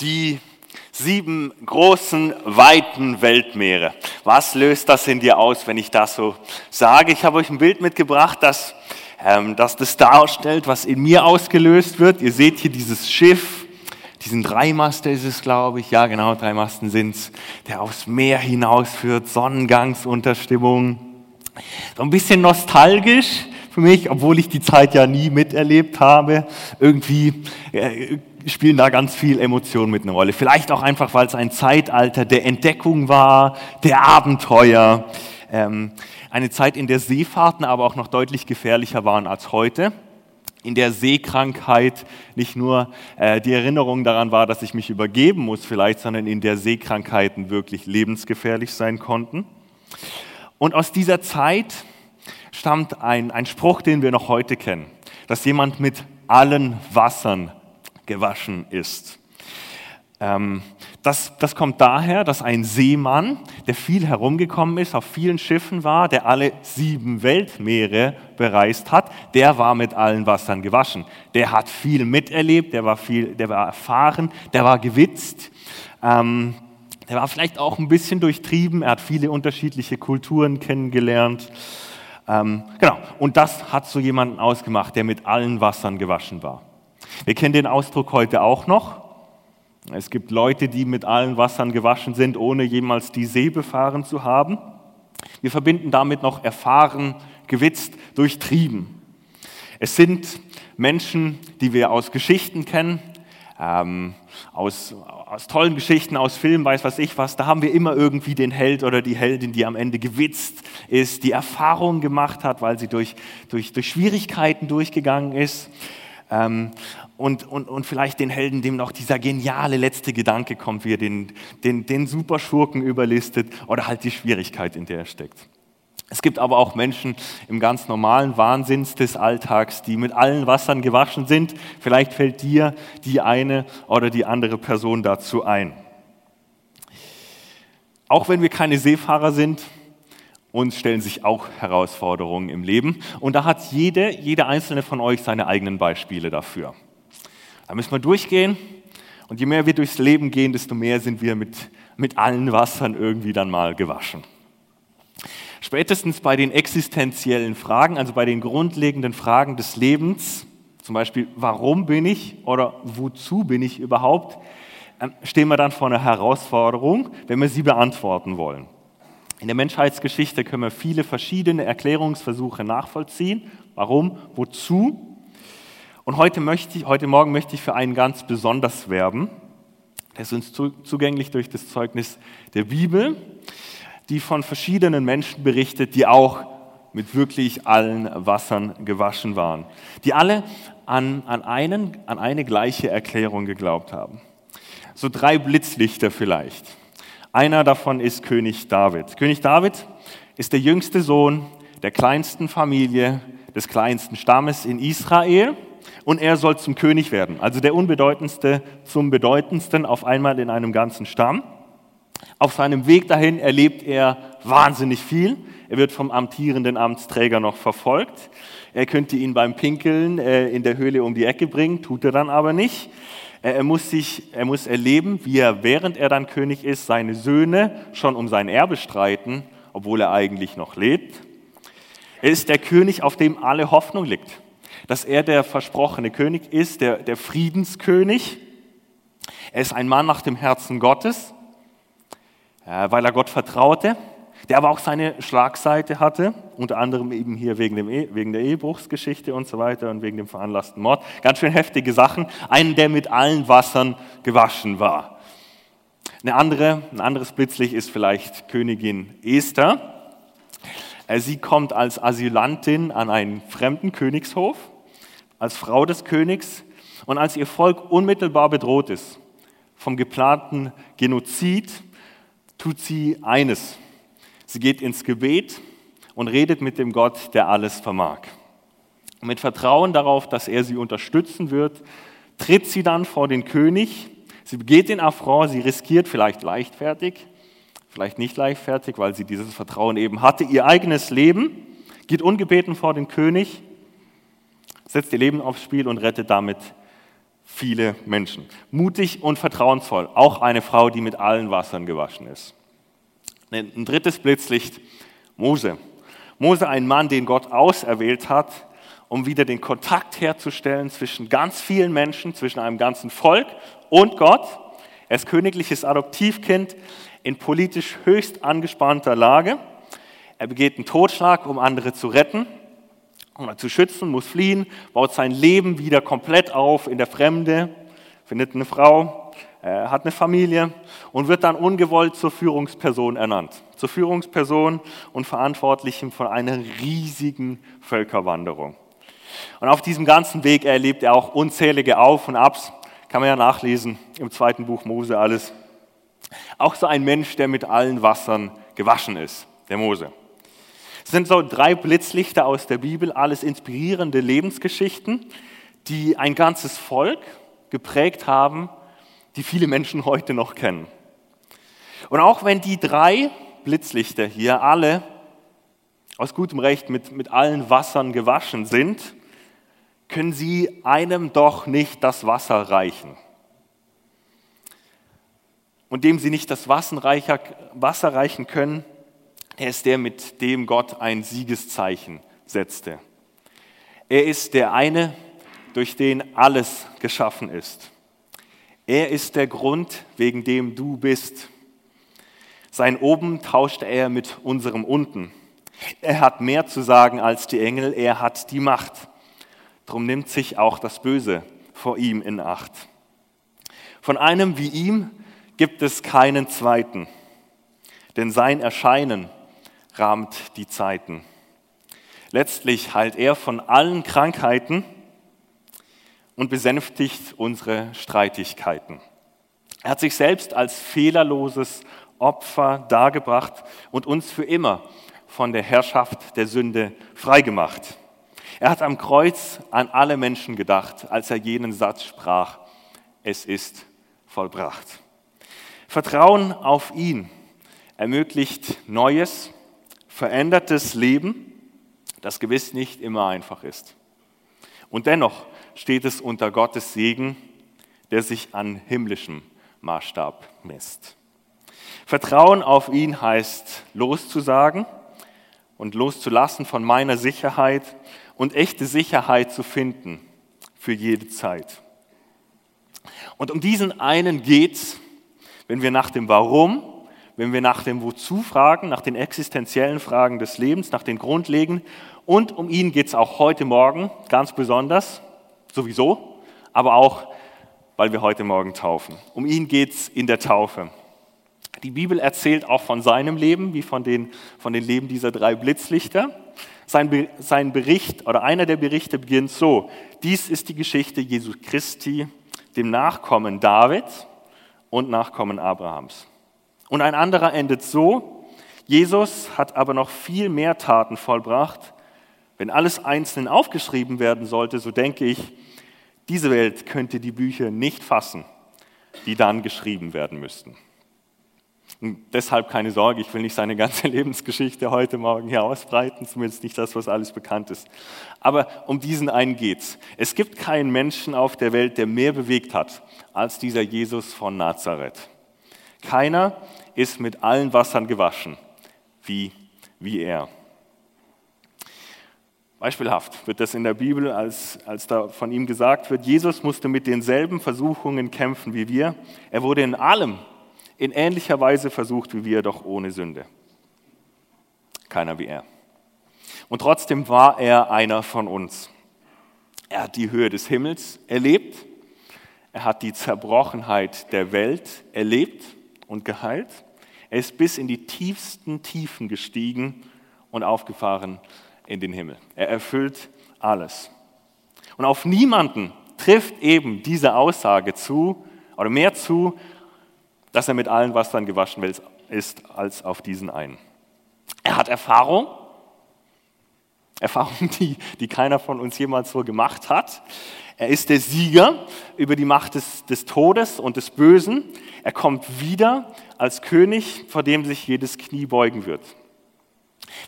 die sieben großen, weiten Weltmeere. Was löst das in dir aus, wenn ich das so sage? Ich habe euch ein Bild mitgebracht, das, ähm, das das darstellt, was in mir ausgelöst wird. Ihr seht hier dieses Schiff, diesen Dreimaster ist es, glaube ich. Ja, genau, Dreimasten sind es, der aufs Meer hinausführt, Sonnengangsunterstimmung. So ein bisschen nostalgisch für mich, obwohl ich die Zeit ja nie miterlebt habe. Irgendwie äh, spielen da ganz viel Emotionen mit eine Rolle. Vielleicht auch einfach, weil es ein Zeitalter der Entdeckung war, der Abenteuer. Ähm, eine Zeit, in der Seefahrten aber auch noch deutlich gefährlicher waren als heute. In der Seekrankheit nicht nur äh, die Erinnerung daran war, dass ich mich übergeben muss vielleicht, sondern in der Seekrankheiten wirklich lebensgefährlich sein konnten. Und aus dieser Zeit stammt ein, ein Spruch, den wir noch heute kennen, dass jemand mit allen Wassern gewaschen ist. Ähm, das, das kommt daher, dass ein Seemann, der viel herumgekommen ist, auf vielen Schiffen war, der alle sieben Weltmeere bereist hat, der war mit allen Wassern gewaschen. Der hat viel miterlebt, der war, viel, der war erfahren, der war gewitzt. Ähm, der war vielleicht auch ein bisschen durchtrieben, er hat viele unterschiedliche Kulturen kennengelernt. Ähm, genau, und das hat so jemanden ausgemacht, der mit allen Wassern gewaschen war. Wir kennen den Ausdruck heute auch noch. Es gibt Leute, die mit allen Wassern gewaschen sind, ohne jemals die See befahren zu haben. Wir verbinden damit noch erfahren, gewitzt, durchtrieben. Es sind Menschen, die wir aus Geschichten kennen, ähm, aus, aus tollen Geschichten, aus Filmen, weiß was ich was, da haben wir immer irgendwie den Held oder die Heldin, die am Ende gewitzt ist, die Erfahrungen gemacht hat, weil sie durch, durch, durch Schwierigkeiten durchgegangen ist. Ähm, und, und, und vielleicht den Helden, dem noch dieser geniale letzte Gedanke kommt, wie er den, den, den Superschurken überlistet oder halt die Schwierigkeit, in der er steckt. Es gibt aber auch Menschen im ganz normalen Wahnsinn des Alltags, die mit allen Wassern gewaschen sind. Vielleicht fällt dir die eine oder die andere Person dazu ein. Auch wenn wir keine Seefahrer sind, uns stellen sich auch Herausforderungen im Leben. Und da hat jede, jede einzelne von euch seine eigenen Beispiele dafür. Da müssen wir durchgehen. Und je mehr wir durchs Leben gehen, desto mehr sind wir mit, mit allen Wassern irgendwie dann mal gewaschen. Spätestens bei den existenziellen Fragen, also bei den grundlegenden Fragen des Lebens, zum Beispiel, warum bin ich oder wozu bin ich überhaupt, ähm, stehen wir dann vor einer Herausforderung, wenn wir sie beantworten wollen. In der Menschheitsgeschichte können wir viele verschiedene Erklärungsversuche nachvollziehen. Warum? Wozu? Und heute, möchte ich, heute Morgen möchte ich für einen ganz besonders werben. Der ist uns zugänglich durch das Zeugnis der Bibel die von verschiedenen Menschen berichtet, die auch mit wirklich allen Wassern gewaschen waren, die alle an, an, einen, an eine gleiche Erklärung geglaubt haben. So drei Blitzlichter vielleicht. Einer davon ist König David. König David ist der jüngste Sohn der kleinsten Familie, des kleinsten Stammes in Israel und er soll zum König werden, also der unbedeutendste zum bedeutendsten auf einmal in einem ganzen Stamm. Auf seinem Weg dahin erlebt er wahnsinnig viel. Er wird vom amtierenden Amtsträger noch verfolgt. Er könnte ihn beim Pinkeln äh, in der Höhle um die Ecke bringen, tut er dann aber nicht. Er muss, sich, er muss erleben, wie er, während er dann König ist, seine Söhne schon um sein Erbe streiten, obwohl er eigentlich noch lebt. Er ist der König, auf dem alle Hoffnung liegt. Dass er der versprochene König ist, der, der Friedenskönig. Er ist ein Mann nach dem Herzen Gottes weil er Gott vertraute, der aber auch seine Schlagseite hatte, unter anderem eben hier wegen, dem e wegen der Ehebruchsgeschichte und so weiter und wegen dem veranlassten Mord. Ganz schön heftige Sachen. Einen, der mit allen Wassern gewaschen war. Eine andere, ein anderes Blitzlicht ist vielleicht Königin Esther. Äh, sie kommt als Asylantin an einen fremden Königshof, als Frau des Königs und als ihr Volk unmittelbar bedroht ist vom geplanten Genozid tut sie eines. Sie geht ins Gebet und redet mit dem Gott, der alles vermag. Mit Vertrauen darauf, dass er sie unterstützen wird, tritt sie dann vor den König. Sie begeht den Affront, sie riskiert vielleicht leichtfertig, vielleicht nicht leichtfertig, weil sie dieses Vertrauen eben hatte, ihr eigenes Leben, geht ungebeten vor den König, setzt ihr Leben aufs Spiel und rettet damit viele Menschen. Mutig und vertrauensvoll, auch eine Frau, die mit allen Wassern gewaschen ist. Ein drittes Blitzlicht, Mose. Mose, ein Mann, den Gott auserwählt hat, um wieder den Kontakt herzustellen zwischen ganz vielen Menschen, zwischen einem ganzen Volk und Gott. Er ist königliches Adoptivkind in politisch höchst angespannter Lage. Er begeht einen Totschlag, um andere zu retten oder zu schützen, muss fliehen, baut sein Leben wieder komplett auf in der Fremde, findet eine Frau, äh, hat eine Familie und wird dann ungewollt zur Führungsperson ernannt. Zur Führungsperson und Verantwortlichen von einer riesigen Völkerwanderung. Und auf diesem ganzen Weg erlebt er auch unzählige Auf und Abs, kann man ja nachlesen im zweiten Buch Mose alles. Auch so ein Mensch, der mit allen Wassern gewaschen ist, der Mose. Es sind so drei Blitzlichter aus der Bibel, alles inspirierende Lebensgeschichten, die ein ganzes Volk geprägt haben, die viele Menschen heute noch kennen. Und auch wenn die drei Blitzlichter hier alle aus gutem Recht mit, mit allen Wassern gewaschen sind, können sie einem doch nicht das Wasser reichen. Und dem sie nicht das Wasser reichen können, er ist der, mit dem Gott ein Siegeszeichen setzte. Er ist der eine, durch den alles geschaffen ist. Er ist der Grund, wegen dem du bist. Sein Oben tauschte er mit unserem Unten. Er hat mehr zu sagen als die Engel, er hat die Macht. Drum nimmt sich auch das Böse vor ihm in Acht. Von einem wie ihm gibt es keinen zweiten, denn sein Erscheinen rahmt die Zeiten. Letztlich heilt er von allen Krankheiten und besänftigt unsere Streitigkeiten. Er hat sich selbst als fehlerloses Opfer dargebracht und uns für immer von der Herrschaft der Sünde freigemacht. Er hat am Kreuz an alle Menschen gedacht, als er jenen Satz sprach, es ist vollbracht. Vertrauen auf ihn ermöglicht Neues verändertes Leben, das gewiss nicht immer einfach ist. Und dennoch steht es unter Gottes Segen, der sich an himmlischem Maßstab misst. Vertrauen auf ihn heißt loszusagen und loszulassen von meiner Sicherheit und echte Sicherheit zu finden für jede Zeit. Und um diesen einen geht's, wenn wir nach dem Warum wenn wir nach dem Wozu fragen, nach den existenziellen Fragen des Lebens, nach den grundlegenden. Und um ihn geht es auch heute Morgen ganz besonders, sowieso, aber auch, weil wir heute Morgen taufen. Um ihn geht es in der Taufe. Die Bibel erzählt auch von seinem Leben, wie von den, von den Leben dieser drei Blitzlichter. Sein, sein Bericht oder einer der Berichte beginnt so. Dies ist die Geschichte Jesu Christi, dem Nachkommen Davids und Nachkommen Abrahams. Und ein anderer endet so, Jesus hat aber noch viel mehr Taten vollbracht. Wenn alles einzeln aufgeschrieben werden sollte, so denke ich, diese Welt könnte die Bücher nicht fassen, die dann geschrieben werden müssten. Und deshalb keine Sorge, ich will nicht seine ganze Lebensgeschichte heute Morgen hier ausbreiten, zumindest nicht das, was alles bekannt ist. Aber um diesen einen geht's. Es gibt keinen Menschen auf der Welt, der mehr bewegt hat als dieser Jesus von Nazareth. Keiner ist mit allen Wassern gewaschen, wie, wie er. Beispielhaft wird das in der Bibel, als, als da von ihm gesagt wird, Jesus musste mit denselben Versuchungen kämpfen wie wir. Er wurde in allem in ähnlicher Weise versucht wie wir, doch ohne Sünde. Keiner wie er. Und trotzdem war er einer von uns. Er hat die Höhe des Himmels erlebt. Er hat die Zerbrochenheit der Welt erlebt und geheilt. Er ist bis in die tiefsten Tiefen gestiegen und aufgefahren in den Himmel. Er erfüllt alles. Und auf niemanden trifft eben diese Aussage zu oder mehr zu, dass er mit allen Wassern gewaschen ist, als auf diesen einen. Er hat Erfahrung, Erfahrung, die, die keiner von uns jemals so gemacht hat. Er ist der Sieger über die Macht des, des Todes und des Bösen. Er kommt wieder als König, vor dem sich jedes Knie beugen wird.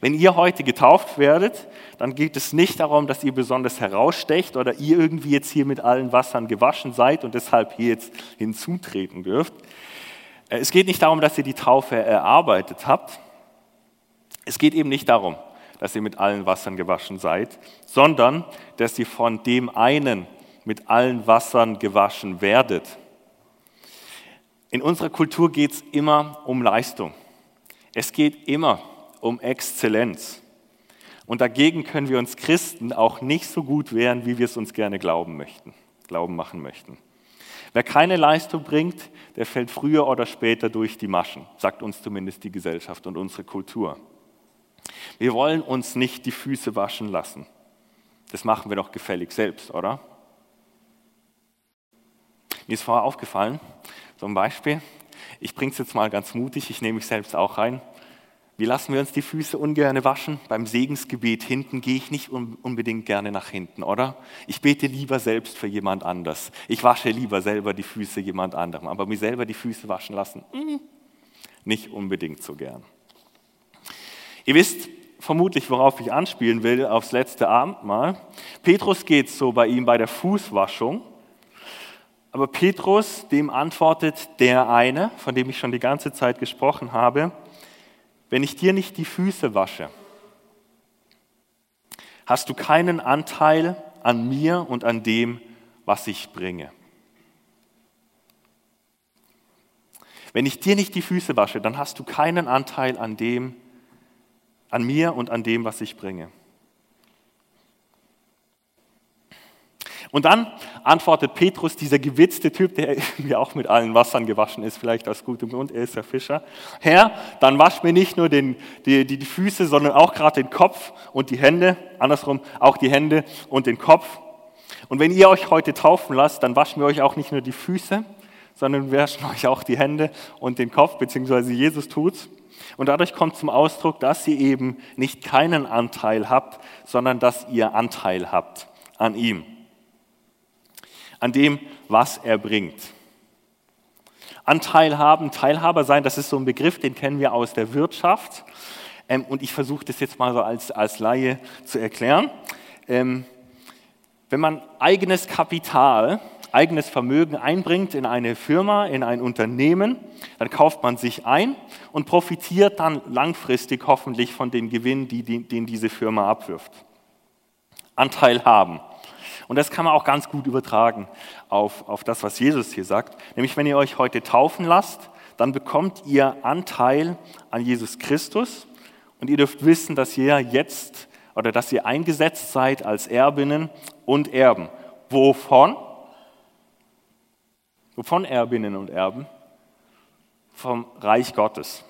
Wenn ihr heute getauft werdet, dann geht es nicht darum, dass ihr besonders herausstecht oder ihr irgendwie jetzt hier mit allen Wassern gewaschen seid und deshalb hier jetzt hinzutreten dürft. Äh, es geht nicht darum, dass ihr die Taufe erarbeitet habt. Es geht eben nicht darum, dass ihr mit allen Wassern gewaschen seid, sondern dass ihr von dem einen mit allen Wassern gewaschen werdet. In unserer Kultur geht es immer um Leistung. Es geht immer um Exzellenz. Und dagegen können wir uns Christen auch nicht so gut wehren, wie wir es uns gerne glauben möchten, glauben machen möchten. Wer keine Leistung bringt, der fällt früher oder später durch die Maschen, sagt uns zumindest die Gesellschaft und unsere Kultur. Wir wollen uns nicht die Füße waschen lassen. Das machen wir doch gefällig selbst, oder? Mir ist vorher aufgefallen, ein Beispiel, ich bringe es jetzt mal ganz mutig, ich nehme mich selbst auch rein. Wie lassen wir uns die Füße ungern waschen? Beim Segensgebet hinten gehe ich nicht unbedingt gerne nach hinten, oder? Ich bete lieber selbst für jemand anders. Ich wasche lieber selber die Füße jemand anderem. Aber mir selber die Füße waschen lassen, hm, nicht unbedingt so gern. Ihr wisst vermutlich, worauf ich anspielen will, aufs letzte Abendmahl. Petrus geht so bei ihm bei der Fußwaschung. Aber Petrus, dem antwortet der eine, von dem ich schon die ganze Zeit gesprochen habe, wenn ich dir nicht die Füße wasche, hast du keinen Anteil an mir und an dem, was ich bringe. Wenn ich dir nicht die Füße wasche, dann hast du keinen Anteil an dem, an mir und an dem, was ich bringe. Und dann antwortet Petrus, dieser gewitzte Typ, der irgendwie auch mit allen Wassern gewaschen ist, vielleicht aus gutem Grund, er ist ja Fischer. Herr, dann wasch mir nicht nur den, die, die, die Füße, sondern auch gerade den Kopf und die Hände, andersrum auch die Hände und den Kopf. Und wenn ihr euch heute taufen lasst, dann waschen wir euch auch nicht nur die Füße, sondern wir waschen euch auch die Hände und den Kopf, beziehungsweise Jesus tut's. Und dadurch kommt zum Ausdruck, dass ihr eben nicht keinen Anteil habt, sondern dass ihr Anteil habt an ihm an dem, was er bringt. Anteil haben, Teilhaber sein, das ist so ein Begriff, den kennen wir aus der Wirtschaft. Ähm, und ich versuche das jetzt mal so als, als Laie zu erklären. Ähm, wenn man eigenes Kapital, eigenes Vermögen einbringt in eine Firma, in ein Unternehmen, dann kauft man sich ein und profitiert dann langfristig hoffentlich von dem Gewinn, den diese Firma abwirft. Anteil haben. Und das kann man auch ganz gut übertragen auf, auf das, was Jesus hier sagt. Nämlich, wenn ihr euch heute taufen lasst, dann bekommt ihr Anteil an Jesus Christus und ihr dürft wissen, dass ihr jetzt oder dass ihr eingesetzt seid als Erbinnen und Erben. Wovon? Wovon Erbinnen und Erben? Vom Reich Gottes.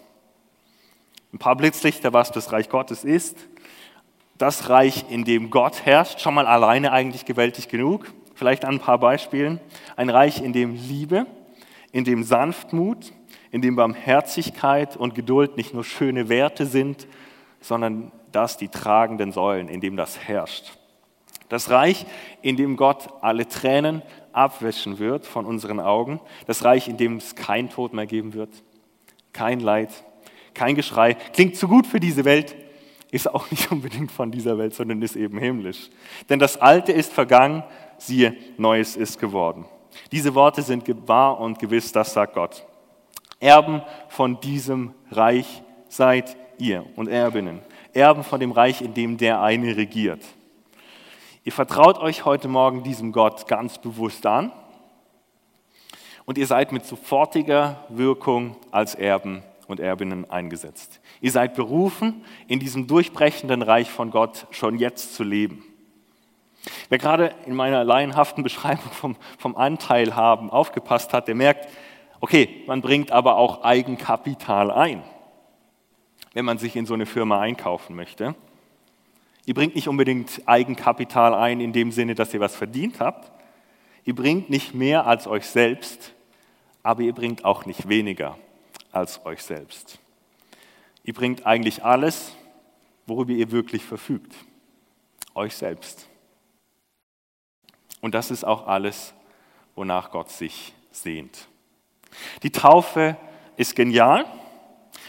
Ein paar Blitzlichter, was das Reich Gottes ist das Reich, in dem Gott herrscht, schon mal alleine eigentlich gewaltig genug. Vielleicht an ein paar Beispielen. Ein Reich, in dem Liebe, in dem Sanftmut, in dem Barmherzigkeit und Geduld nicht nur schöne Werte sind, sondern das die tragenden Säulen, in dem das herrscht. Das Reich, in dem Gott alle Tränen abwischen wird von unseren Augen. Das Reich, in dem es kein Tod mehr geben wird, kein Leid, kein Geschrei. Klingt zu gut für diese Welt, ist auch nicht unbedingt von dieser Welt, sondern ist eben himmlisch. Denn das Alte ist vergangen, siehe, Neues ist geworden. Diese Worte sind wahr und gewiss, das sagt Gott. Erben von diesem Reich seid ihr und Erbinnen. Erben von dem Reich, in dem der eine regiert. Ihr vertraut euch heute Morgen diesem Gott ganz bewusst an und ihr seid mit sofortiger Wirkung als Erben und Erbinnen eingesetzt. Ihr seid berufen, in diesem durchbrechenden Reich von Gott schon jetzt zu leben. Wer gerade in meiner laienhaften Beschreibung vom, vom Anteil haben aufgepasst hat, der merkt, okay, man bringt aber auch Eigenkapital ein, wenn man sich in so eine Firma einkaufen möchte. Ihr bringt nicht unbedingt Eigenkapital ein in dem Sinne, dass ihr was verdient habt. Ihr bringt nicht mehr als euch selbst, aber ihr bringt auch nicht weniger als euch selbst. Ihr bringt eigentlich alles, worüber ihr wirklich verfügt. Euch selbst. Und das ist auch alles, wonach Gott sich sehnt. Die Taufe ist genial.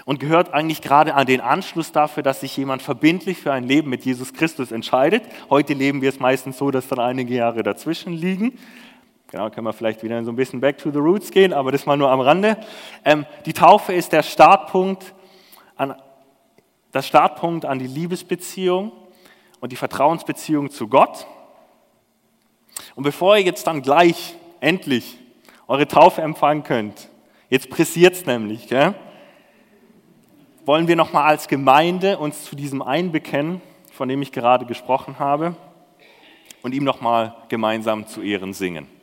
und gehört eigentlich gerade an den Anschluss dafür, dass sich jemand verbindlich für ein Leben mit Jesus Christus entscheidet. Heute leben wir es meistens so, dass dann einige Jahre dazwischen liegen. Genau, können wir vielleicht wieder so ein bisschen back to the roots gehen, aber das mal nur am Rande. Ähm, die Taufe ist der Startpunkt an, das Startpunkt an die Liebesbeziehung und die Vertrauensbeziehung zu Gott. Und bevor ihr jetzt dann gleich endlich eure Taufe empfangen könnt, jetzt pressiert es nämlich, gell? wollen wir nochmal als Gemeinde uns zu diesem einen bekennen, von dem ich gerade gesprochen habe, und ihm nochmal gemeinsam zu Ehren singen.